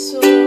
abençoe.